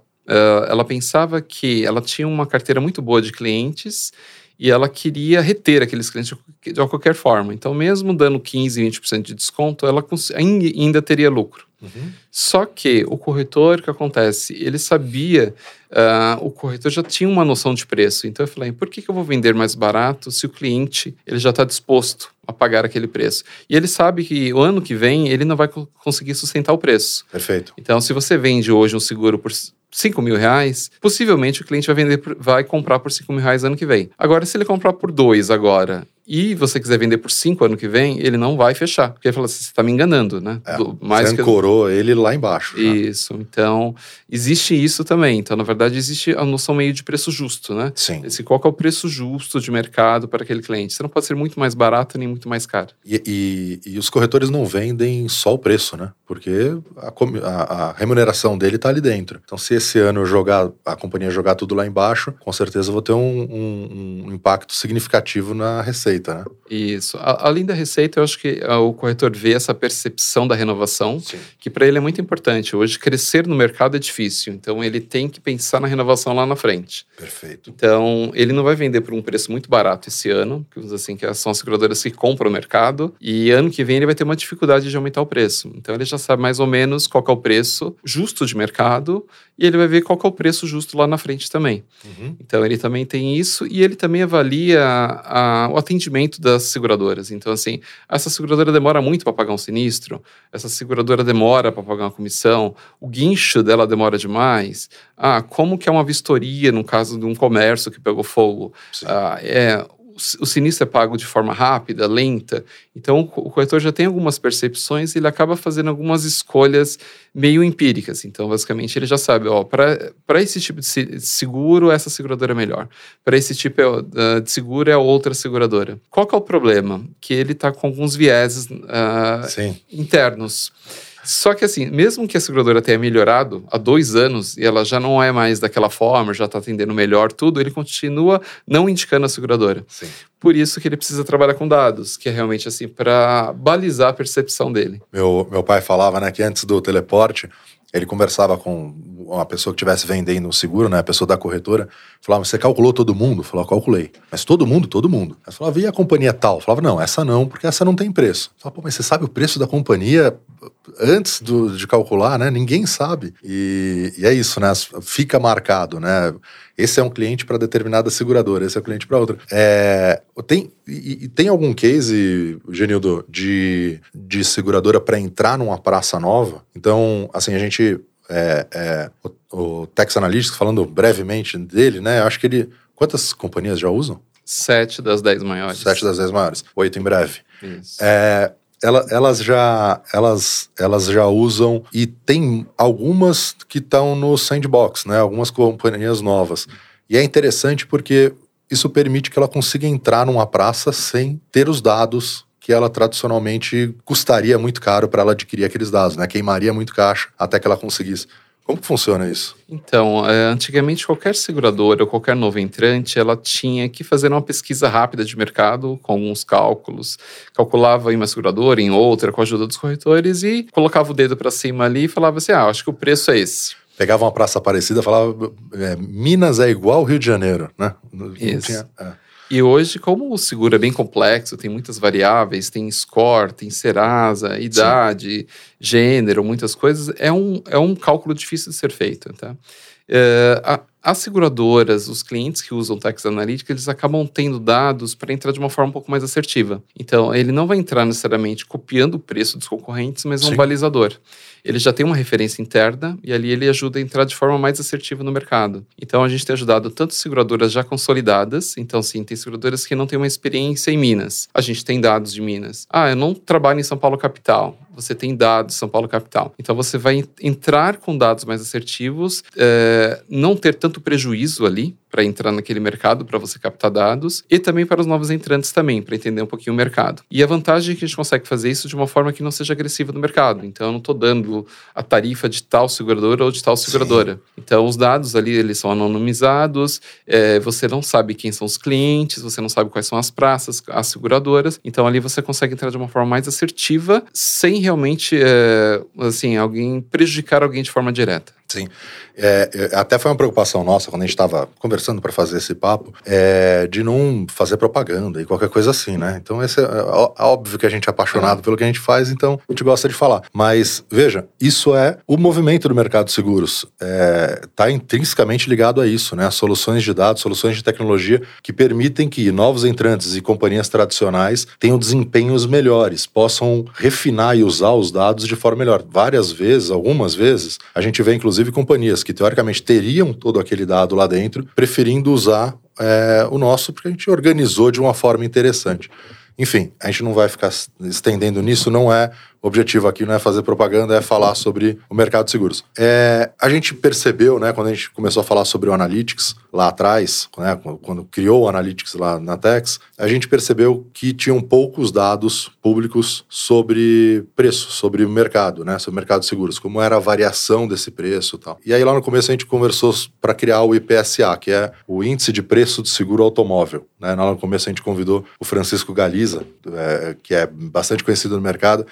ela pensava que ela tinha uma carteira muito boa de clientes e ela queria reter aqueles clientes de qualquer forma. Então, mesmo dando 15, 20% de desconto, ela ainda teria lucro. Uhum. Só que o corretor, o que acontece? Ele sabia, uh, o corretor já tinha uma noção de preço. Então eu falei, por que, que eu vou vender mais barato se o cliente ele já está disposto a pagar aquele preço? E ele sabe que o ano que vem ele não vai conseguir sustentar o preço. Perfeito. Então, se você vende hoje um seguro por 5 mil reais, possivelmente o cliente vai vender, vai comprar por 5 mil reais ano que vem. Agora, se ele comprar por 2 agora e você quiser vender por 5 ano que vem, ele não vai fechar. Porque ele fala assim, você está me enganando, né? É, Do, mais você ancorou que... ele lá embaixo. Né? Isso. Então, existe isso também. Então, na verdade, existe a noção meio de preço justo, né? Sim. Esse, qual é o preço justo de mercado para aquele cliente? Você não pode ser muito mais barato nem muito mais caro. E, e, e os corretores não vendem só o preço, né? Porque a, a, a remuneração dele está ali dentro. Então, se esse ano eu jogar, a companhia jogar tudo lá embaixo, com certeza eu vou ter um, um, um impacto significativo na receita receita, né? Isso. A, além da receita, eu acho que uh, o corretor vê essa percepção da renovação, Sim. que para ele é muito importante. Hoje, crescer no mercado é difícil, então ele tem que pensar na renovação lá na frente. Perfeito. Então, ele não vai vender por um preço muito barato esse ano, que assim, que são as seguradoras que compram o mercado, e ano que vem ele vai ter uma dificuldade de aumentar o preço. Então, ele já sabe mais ou menos qual é o preço justo de mercado, e ele vai ver qual é o preço justo lá na frente também. Uhum. Então, ele também tem isso, e ele também avalia a, o atendimento atendimento das seguradoras. Então, assim, essa seguradora demora muito para pagar um sinistro, essa seguradora demora para pagar uma comissão, o guincho dela demora demais. Ah, como que é uma vistoria no caso de um comércio que pegou fogo? Ah, é, o sinistro é pago de forma rápida, lenta. Então, o corretor já tem algumas percepções e ele acaba fazendo algumas escolhas meio empíricas. Então, basicamente, ele já sabe, ó, para esse tipo de seguro, essa seguradora é melhor. Para esse tipo ah, de seguro, é outra seguradora. Qual que é o problema? Que ele está com alguns vieses uh, internos. Só que assim, mesmo que a seguradora tenha melhorado há dois anos e ela já não é mais daquela forma, já está atendendo melhor tudo, ele continua não indicando a seguradora. Sim. Por isso que ele precisa trabalhar com dados, que é realmente assim, para balizar a percepção dele. Meu, meu pai falava né, que antes do teleporte, ele conversava com uma pessoa que estivesse vendendo um seguro, né? A pessoa da corretora. Falava, você calculou todo mundo? Falava, calculei. Mas todo mundo? Todo mundo. Ela falava, e a companhia tal? Falava, não, essa não, porque essa não tem preço. Falava, pô, mas você sabe o preço da companhia antes do, de calcular, né? Ninguém sabe. E, e, é isso, né? Fica marcado, né? Esse é um cliente para determinada seguradora, esse é um cliente para outra. É, tem, e, e, tem algum case, Genildo, de, de seguradora para entrar numa praça nova? Então, assim, a gente. É, é, o, o Tex Analytics, falando brevemente dele, né? Eu acho que ele. Quantas companhias já usam? Sete das dez maiores. Sete das dez maiores. Oito em breve. Isso. É, ela, elas já elas, elas já usam e tem algumas que estão no sandbox, né? Algumas companhias novas. E é interessante porque isso permite que ela consiga entrar numa praça sem ter os dados que ela tradicionalmente custaria muito caro para ela adquirir aqueles dados, né? Queimaria muito caixa até que ela conseguisse. Como que funciona isso? Então, é, antigamente qualquer seguradora ou qualquer novo entrante, ela tinha que fazer uma pesquisa rápida de mercado com alguns cálculos, calculava em uma seguradora, em outra, com a ajuda dos corretores e colocava o dedo para cima ali e falava assim: "Ah, acho que o preço é esse". Pegava uma praça parecida, falava é, Minas é igual Rio de Janeiro, né? Isso. Tinha, é. E hoje, como o seguro é bem complexo, tem muitas variáveis, tem score, tem Serasa, idade, Sim. gênero, muitas coisas, é um, é um cálculo difícil de ser feito, tá? É, a, as seguradoras, os clientes que usam Tax Analytics, eles acabam tendo dados para entrar de uma forma um pouco mais assertiva. Então, ele não vai entrar necessariamente copiando o preço dos concorrentes, mas Sim. um balizador ele já tem uma referência interna e ali ele ajuda a entrar de forma mais assertiva no mercado. Então a gente tem ajudado tanto seguradoras já consolidadas, então sim, tem seguradoras que não têm uma experiência em Minas. A gente tem dados de Minas. Ah, eu não trabalho em São Paulo capital. Você tem dados São Paulo capital. Então você vai entrar com dados mais assertivos, é, não ter tanto prejuízo ali para entrar naquele mercado, para você captar dados, e também para os novos entrantes também, para entender um pouquinho o mercado. E a vantagem é que a gente consegue fazer isso de uma forma que não seja agressiva no mercado. Então eu não estou dando a tarifa de tal seguradora ou de tal seguradora. Sim. Então, os dados ali, eles são anonimizados, é, você não sabe quem são os clientes, você não sabe quais são as praças, as seguradoras. Então, ali você consegue entrar de uma forma mais assertiva, sem realmente, é, assim, alguém prejudicar alguém de forma direta. Sim. É, é, até foi uma preocupação nossa quando a gente estava conversando para fazer esse papo, é, de não fazer propaganda e qualquer coisa assim, né? Então, esse é, é óbvio que a gente é apaixonado pelo que a gente faz, então a gente gosta de falar. Mas, veja, isso é o movimento do mercado de seguros. Está é, intrinsecamente ligado a isso, né? Soluções de dados, soluções de tecnologia que permitem que novos entrantes e companhias tradicionais tenham desempenhos melhores, possam refinar e usar os dados de forma melhor. Várias vezes, algumas vezes, a gente vê, inclusive, inclusive companhias que teoricamente teriam todo aquele dado lá dentro, preferindo usar é, o nosso porque a gente organizou de uma forma interessante. Enfim, a gente não vai ficar estendendo nisso, não é o objetivo aqui não é fazer propaganda, é falar sobre o mercado de seguros. É, a gente percebeu, né, quando a gente começou a falar sobre o Analytics lá atrás, né, quando criou o Analytics lá na Tex, a gente percebeu que tinham poucos dados públicos sobre preço, sobre o mercado, né, sobre o mercado de seguros, como era a variação desse preço e tal. E aí lá no começo a gente conversou para criar o IPSA, que é o Índice de Preço de Seguro Automóvel. Né? Lá no começo a gente convidou o Francisco Galiza, é, que é bastante conhecido no mercado,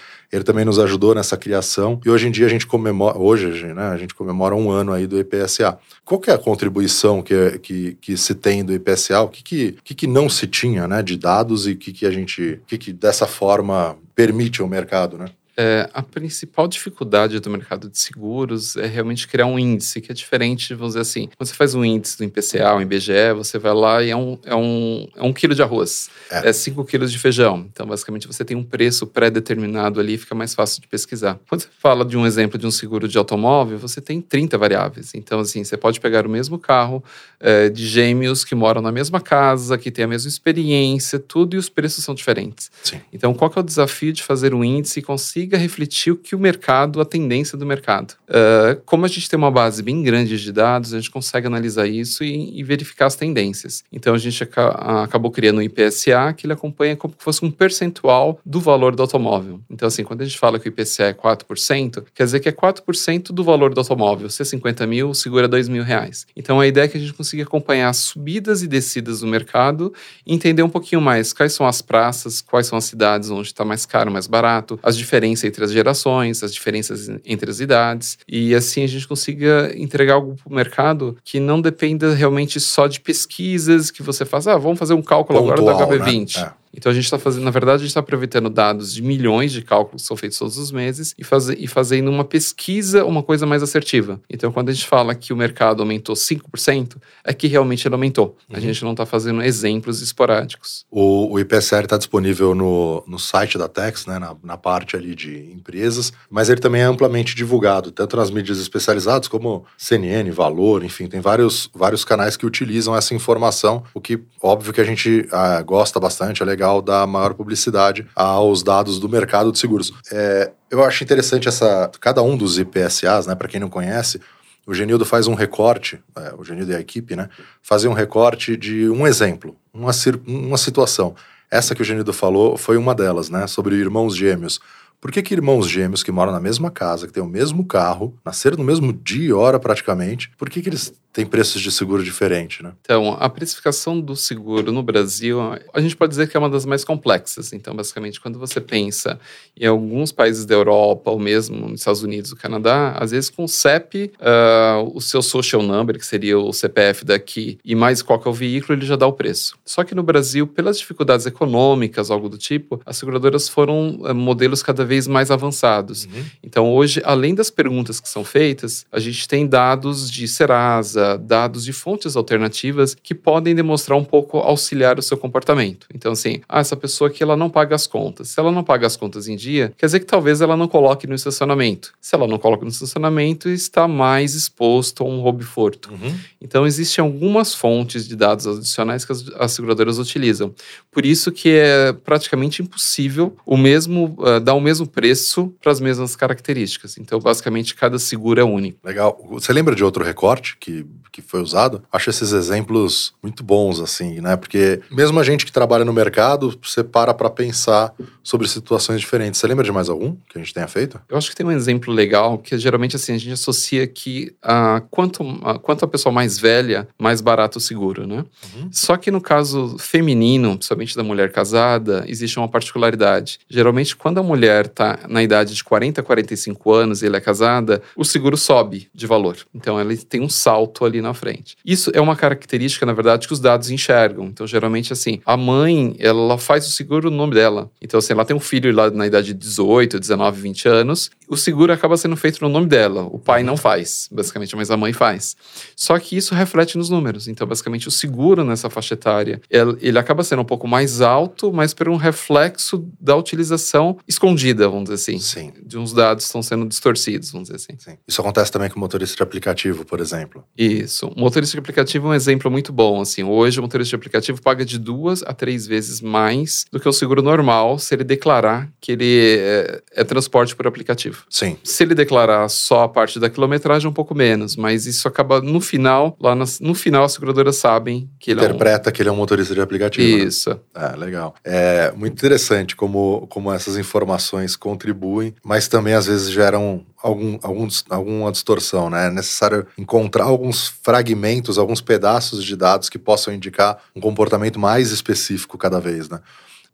também nos ajudou nessa criação e hoje em dia a gente comemora, hoje né, a gente comemora um ano aí do IPSA. Qual que é a contribuição que, que, que se tem do IPSA? O que, que, que, que não se tinha né, de dados e o que, que a gente, que, que dessa forma permite ao mercado, né? É, a principal dificuldade do mercado de seguros é realmente criar um índice, que é diferente, vamos dizer assim, quando você faz um índice do IPCA, o IBGE, você vai lá e é um, é um, é um quilo de arroz, é. é cinco quilos de feijão. Então, basicamente, você tem um preço pré-determinado ali, fica mais fácil de pesquisar. Quando você fala de um exemplo de um seguro de automóvel, você tem 30 variáveis. Então, assim, você pode pegar o mesmo carro é, de gêmeos que moram na mesma casa, que têm a mesma experiência, tudo, e os preços são diferentes. Sim. Então, qual que é o desafio de fazer um índice e conseguir consiga refletir o que o mercado, a tendência do mercado. Uh, como a gente tem uma base bem grande de dados, a gente consegue analisar isso e, e verificar as tendências. Então a gente aca acabou criando um IPSA que ele acompanha como se fosse um percentual do valor do automóvel. Então, assim, quando a gente fala que o IPCA é 4%, quer dizer que é 4% do valor do automóvel. Se é 50 mil, segura 2 mil reais. Então a ideia é que a gente consiga acompanhar as subidas e descidas do mercado e entender um pouquinho mais quais são as praças, quais são as cidades onde está mais caro, mais barato, as diferenças entre as gerações, as diferenças entre as idades, e assim a gente consiga entregar algo para o mercado que não dependa realmente só de pesquisas que você faz, ah, vamos fazer um cálculo Pontual, agora do HB20. Né? É. Então a gente está fazendo, na verdade, a gente está aproveitando dados de milhões de cálculos que são feitos todos os meses e, faz, e fazendo uma pesquisa, uma coisa mais assertiva. Então, quando a gente fala que o mercado aumentou 5%, é que realmente ele aumentou. Uhum. A gente não está fazendo exemplos esporádicos. O, o IPSR está disponível no, no site da Tex, né, na, na parte ali de empresas, mas ele também é amplamente divulgado, tanto nas mídias especializadas como CNN, Valor, enfim, tem vários, vários canais que utilizam essa informação, o que, óbvio, que a gente ah, gosta bastante, é legal legal dar maior publicidade aos dados do mercado de seguros. É, eu acho interessante essa cada um dos IPSAs, né? Para quem não conhece, o Genildo faz um recorte, é, o Genildo e a equipe, né? Fazem um recorte de um exemplo, uma, uma situação. Essa que o Genildo falou foi uma delas, né? Sobre irmãos gêmeos. Por que, que irmãos gêmeos que moram na mesma casa, que têm o mesmo carro, nasceram no mesmo dia e hora praticamente, por que, que eles têm preços de seguro diferentes, né? Então, a precificação do seguro no Brasil, a gente pode dizer que é uma das mais complexas. Então, basicamente, quando você pensa em alguns países da Europa, ou mesmo nos Estados Unidos, o Canadá, às vezes com o CEP, uh, o seu social number, que seria o CPF daqui, e mais qual que é o veículo, ele já dá o preço. Só que no Brasil, pelas dificuldades econômicas, algo do tipo, as seguradoras foram uh, modelos cada vez mais avançados. Uhum. Então, hoje, além das perguntas que são feitas, a gente tem dados de Serasa, dados de fontes alternativas que podem demonstrar um pouco auxiliar o seu comportamento. Então, assim, ah, essa pessoa aqui ela não paga as contas. Se ela não paga as contas em dia, quer dizer que talvez ela não coloque no estacionamento. Se ela não coloca no estacionamento, está mais exposto a um roubo furto. Uhum. Então, existem algumas fontes de dados adicionais que as, as seguradoras utilizam. Por isso que é praticamente impossível o mesmo uh, dar o mesmo mesmo preço para as mesmas características. Então, basicamente, cada seguro é único. Legal. Você lembra de outro recorte que, que foi usado? Acho esses exemplos muito bons, assim, né? Porque mesmo a gente que trabalha no mercado, você para para pensar sobre situações diferentes. Você lembra de mais algum que a gente tenha feito? Eu acho que tem um exemplo legal que geralmente assim a gente associa que a quanto, a, quanto a pessoa mais velha, mais barato o seguro, né? Uhum. Só que no caso feminino, principalmente da mulher casada, existe uma particularidade. Geralmente, quando a mulher está na idade de 40 a 45 anos e ela é casada, o seguro sobe de valor. Então ela tem um salto ali na frente. Isso é uma característica, na verdade, que os dados enxergam. Então, geralmente, assim, a mãe, ela faz o seguro no nome dela. Então, assim, ela tem um filho lá na idade de 18, 19, 20 anos, o seguro acaba sendo feito no nome dela. O pai não faz, basicamente, mas a mãe faz. Só que isso reflete nos números. Então, basicamente, o seguro nessa faixa etária, ele acaba sendo um pouco mais alto, mas por um reflexo da utilização escondida, vamos dizer assim. Sim. De uns dados que estão sendo distorcidos, vamos dizer assim. Sim. Isso acontece também com motorista de aplicativo, por exemplo. Isso. O motorista de aplicativo é um exemplo muito bom. Assim, hoje o motorista de aplicativo paga de duas a três vezes mais do que o seguro normal se ele declarar que ele é, é transporte por aplicativo. Sim. Se ele declarar só a parte da quilometragem, um pouco menos, mas isso acaba no final, lá no final as seguradoras sabem que ele Interpreta é um... que ele é um motorista de aplicativo. Né? Isso. Né? É, legal. É muito interessante como, como essas informações contribuem, mas também às vezes geram algum, alguns, alguma distorção, né? É necessário encontrar alguns fragmentos, alguns pedaços de dados que possam indicar um comportamento mais específico cada vez, né?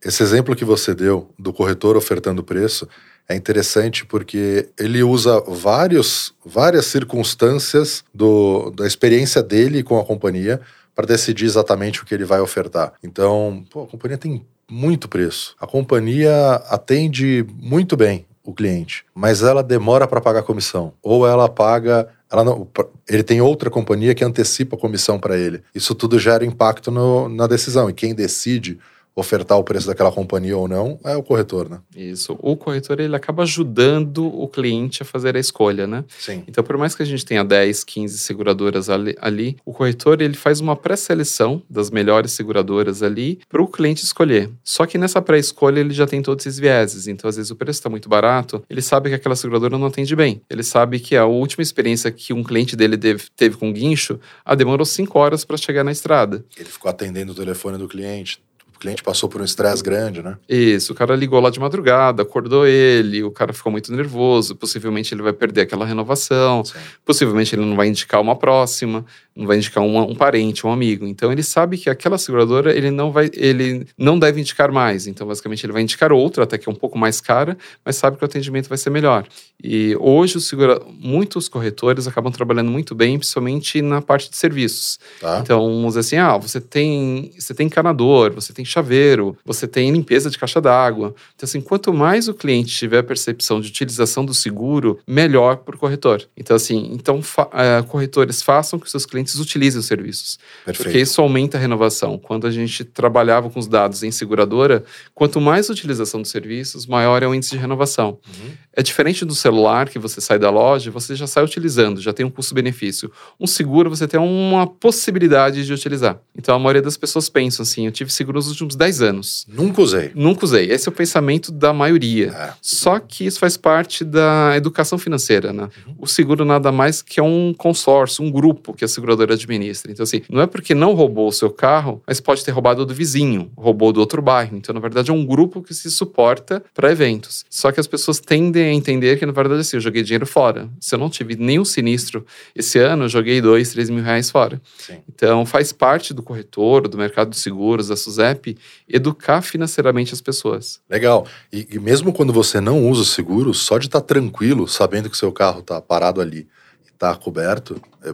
Esse exemplo que você deu do corretor ofertando preço é interessante porque ele usa vários, várias circunstâncias do, da experiência dele com a companhia para decidir exatamente o que ele vai ofertar. Então, pô, a companhia tem muito preço. A companhia atende muito bem o cliente, mas ela demora para pagar comissão. Ou ela paga ela não, ele tem outra companhia que antecipa a comissão para ele. Isso tudo gera impacto no, na decisão. E quem decide ofertar o preço daquela companhia ou não, é o corretor, né? Isso. O corretor ele acaba ajudando o cliente a fazer a escolha, né? Sim. Então, por mais que a gente tenha 10, 15 seguradoras ali, ali o corretor ele faz uma pré-seleção das melhores seguradoras ali para o cliente escolher. Só que nessa pré-escolha ele já tem todos esses vieses. Então, às vezes o preço está muito barato, ele sabe que aquela seguradora não atende bem. Ele sabe que a última experiência que um cliente dele teve, teve com guincho, a demorou 5 horas para chegar na estrada. Ele ficou atendendo o telefone do cliente cliente passou por um estresse grande, né? Isso, o cara ligou lá de madrugada, acordou ele, o cara ficou muito nervoso, possivelmente ele vai perder aquela renovação, Sim. possivelmente ele não vai indicar uma próxima, não vai indicar um, um, parente, um amigo. Então ele sabe que aquela seguradora ele não vai, ele não deve indicar mais. Então basicamente ele vai indicar outra, até que é um pouco mais cara, mas sabe que o atendimento vai ser melhor. E hoje os segura, muitos corretores acabam trabalhando muito bem, principalmente na parte de serviços. Tá. Então vamos dizer assim, ah, você tem, você tem encanador, você tem chaveiro, você tem limpeza de caixa d'água. Então, assim, quanto mais o cliente tiver a percepção de utilização do seguro, melhor para o corretor. Então, assim, então fa uh, corretores façam que seus clientes utilizem os serviços. Perfeito. Porque isso aumenta a renovação. Quando a gente trabalhava com os dados em seguradora, quanto mais utilização dos serviços, maior é o índice de renovação. Uhum. É diferente do celular que você sai da loja, você já sai utilizando, já tem um custo-benefício. Um seguro você tem uma possibilidade de utilizar. Então a maioria das pessoas pensam assim: eu tive seguros últimos 10 anos. Nunca usei. Nunca usei. Esse é o pensamento da maioria. É. Só que isso faz parte da educação financeira, né? Uhum. O seguro nada mais que é um consórcio, um grupo que a seguradora administra. Então, assim, não é porque não roubou o seu carro, mas pode ter roubado do vizinho, roubou do outro bairro. Então, na verdade, é um grupo que se suporta para eventos. Só que as pessoas tendem a entender que, na verdade, assim, eu joguei dinheiro fora. Se eu não tive nenhum sinistro esse ano, eu joguei dois, três mil reais fora. Sim. Então, faz parte do corretor, do mercado de seguros, da SUSEP, educar financeiramente as pessoas. Legal. E, e mesmo quando você não usa o seguro, só de estar tá tranquilo, sabendo que seu carro está parado ali e está coberto, é,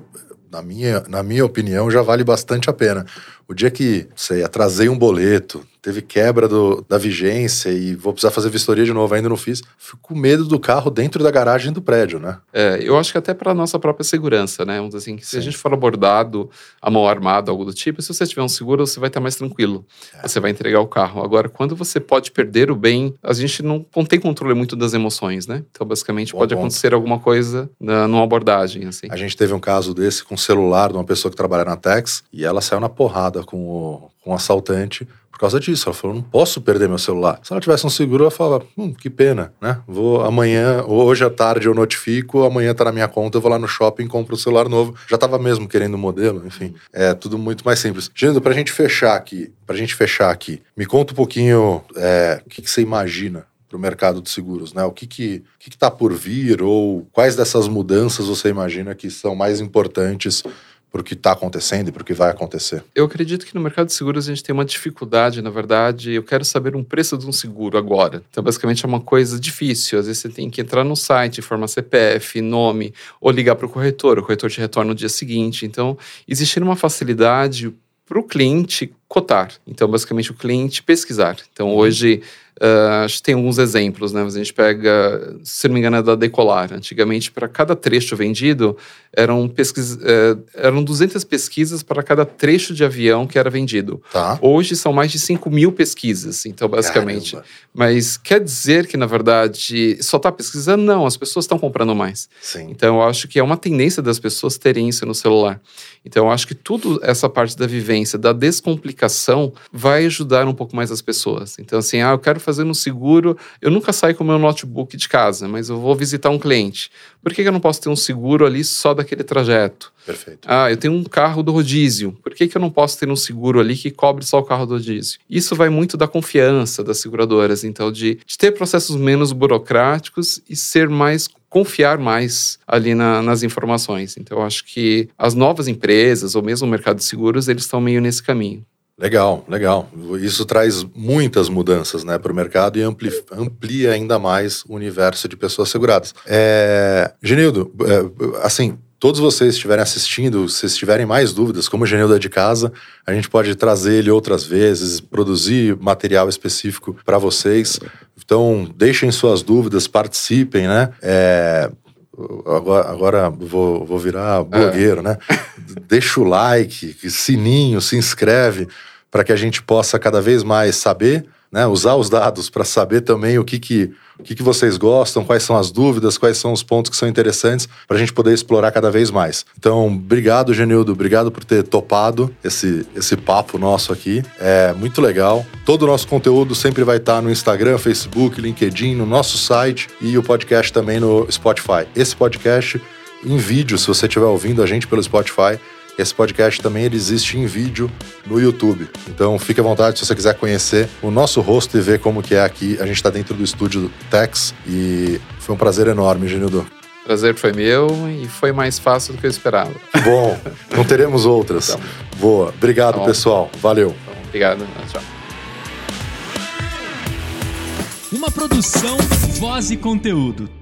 na minha, na minha opinião, já vale bastante a pena. O dia que, sei, atrasei um boleto, teve quebra do, da vigência e vou precisar fazer vistoria de novo, ainda não fiz, fico com medo do carro dentro da garagem do prédio, né? É, eu acho que até para nossa própria segurança, né? Vamos assim, que se Sim. a gente for abordado a mão armada, algo do tipo, se você tiver um seguro, você vai estar mais tranquilo. É. Você vai entregar o carro. Agora, quando você pode perder o bem, a gente não, não tem controle muito das emoções, né? Então, basicamente, Bom pode ponto. acontecer alguma coisa na, numa abordagem, assim. A gente teve um caso desse com um celular de uma pessoa que trabalha na Tex e ela saiu na porrada com o, o assaltante por causa disso. Ela falou: não posso perder meu celular. Se ela tivesse um seguro, ela falava: hum, que pena, né? Vou amanhã, hoje à tarde eu notifico, amanhã tá na minha conta, eu vou lá no shopping compro um celular novo. Já tava mesmo querendo o um modelo, enfim. É tudo muito mais simples. Gindo, pra gente fechar aqui, pra gente fechar aqui, me conta um pouquinho é, o que, que você imagina para o mercado de seguros, né? O que que está por vir ou quais dessas mudanças você imagina que são mais importantes para o que está acontecendo e para o que vai acontecer? Eu acredito que no mercado de seguros a gente tem uma dificuldade, na verdade. Eu quero saber um preço de um seguro agora. Então, basicamente, é uma coisa difícil. Às vezes você tem que entrar no site, informar CPF, nome, ou ligar para o corretor. O corretor te retorna no dia seguinte. Então, existe uma facilidade para o cliente cotar. Então, basicamente, o cliente pesquisar. Então, uhum. hoje Uh, acho que tem alguns exemplos, né? A gente pega, se não me engano, é da Decolar. Antigamente, para cada trecho vendido, eram, pesquisa, uh, eram 200 pesquisas para cada trecho de avião que era vendido. Tá. Hoje são mais de 5 mil pesquisas, então, basicamente. Caramba. Mas quer dizer que, na verdade, só está pesquisando? Não, as pessoas estão comprando mais. Sim. Então, eu acho que é uma tendência das pessoas terem isso no celular. Então, eu acho que tudo essa parte da vivência, da descomplicação, vai ajudar um pouco mais as pessoas. Então, assim, ah, eu quero fazendo um seguro. Eu nunca saio com o meu notebook de casa, mas eu vou visitar um cliente. Por que, que eu não posso ter um seguro ali só daquele trajeto? Perfeito. Ah, eu tenho um carro do rodízio. Por que, que eu não posso ter um seguro ali que cobre só o carro do rodízio? Isso vai muito da confiança das seguradoras, então, de, de ter processos menos burocráticos e ser mais confiar mais ali na, nas informações. Então, eu acho que as novas empresas, ou mesmo o mercado de seguros, eles estão meio nesse caminho. Legal, legal. Isso traz muitas mudanças né, para o mercado e ampli, amplia ainda mais o universo de pessoas seguradas. É, Genildo, é, assim, todos vocês estiverem assistindo, se tiverem mais dúvidas, como o Genildo é de casa, a gente pode trazer ele outras vezes, produzir material específico para vocês. Então, deixem suas dúvidas, participem, né? É, agora, agora vou, vou virar blogueiro, é. né? Deixa o like, sininho, se inscreve para que a gente possa cada vez mais saber né, usar os dados para saber também o que, que, o que, que vocês gostam, quais são as dúvidas, quais são os pontos que são interessantes para a gente poder explorar cada vez mais. Então, obrigado, Genildo, obrigado por ter topado esse, esse papo nosso aqui. É muito legal. Todo o nosso conteúdo sempre vai estar no Instagram, Facebook, LinkedIn, no nosso site e o podcast também no Spotify. Esse podcast em vídeo, se você estiver ouvindo a gente pelo Spotify, esse podcast também ele existe em vídeo no YouTube. Então fique à vontade se você quiser conhecer o nosso rosto e ver como que é aqui. A gente está dentro do estúdio Tex e foi um prazer enorme, Genildo. Prazer foi meu e foi mais fácil do que eu esperava. Bom. Não teremos outras. Então, Boa. Obrigado, tá pessoal. Valeu. Então, obrigado. Tchau. Uma produção, voz e conteúdo.